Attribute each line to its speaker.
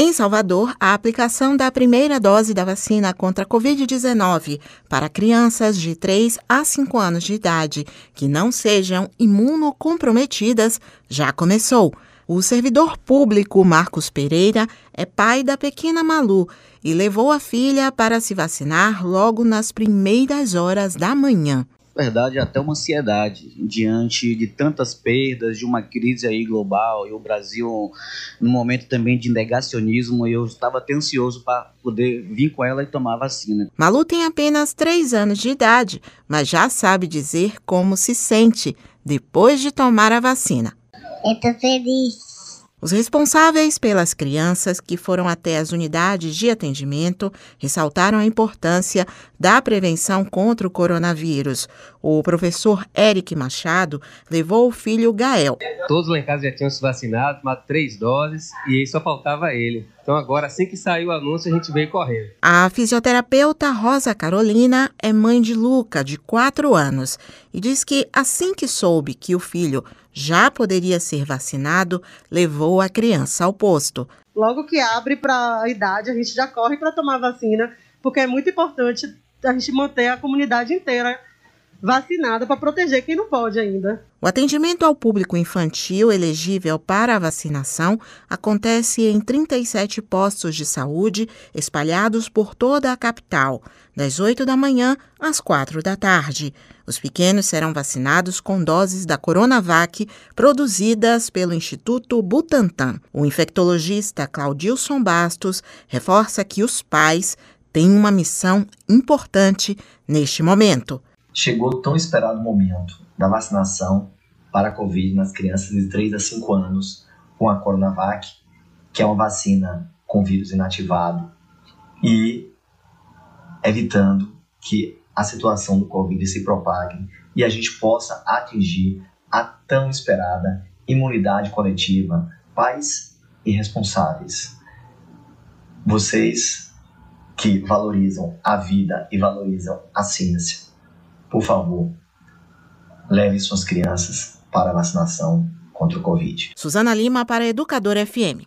Speaker 1: Em Salvador, a aplicação da primeira dose da vacina contra a Covid-19 para crianças de 3 a 5 anos de idade que não sejam imunocomprometidas já começou. O servidor público Marcos Pereira é pai da pequena Malu e levou a filha para se vacinar logo nas primeiras horas da manhã
Speaker 2: verdade, até uma ansiedade diante de tantas perdas, de uma crise aí global e o Brasil num momento também de negacionismo e eu estava até ansioso para poder vir com ela e tomar a vacina.
Speaker 1: Malu tem apenas 3 anos de idade, mas já sabe dizer como se sente depois de tomar a vacina.
Speaker 3: Eu tô feliz.
Speaker 1: Os responsáveis pelas crianças que foram até as unidades de atendimento ressaltaram a importância da prevenção contra o coronavírus. O professor Eric Machado levou o filho Gael.
Speaker 4: Todos lá em casa já tinham se vacinado, tomado três doses e só faltava ele. Então agora, assim que saiu o anúncio, a gente veio correndo.
Speaker 1: A fisioterapeuta Rosa Carolina é mãe de Luca, de quatro anos, e diz que assim que soube que o filho já poderia ser vacinado, levou a criança ao posto.
Speaker 5: Logo que abre para a idade, a gente já corre para tomar vacina, porque é muito importante a gente manter a comunidade inteira vacinada para proteger quem não pode ainda.
Speaker 1: O atendimento ao público infantil elegível para a vacinação acontece em 37 postos de saúde espalhados por toda a capital, das 8 da manhã às 4 da tarde. Os pequenos serão vacinados com doses da Coronavac produzidas pelo Instituto Butantan. O infectologista Claudilson Bastos reforça que os pais têm uma missão importante neste momento
Speaker 6: chegou o tão esperado momento da vacinação para a Covid nas crianças de 3 a 5 anos com a Coronavac, que é uma vacina com vírus inativado e evitando que a situação do Covid se propague e a gente possa atingir a tão esperada imunidade coletiva, pais e responsáveis. Vocês que valorizam a vida e valorizam a ciência por favor, leve suas crianças para a vacinação contra o Covid.
Speaker 1: Suzana Lima para Educador FM.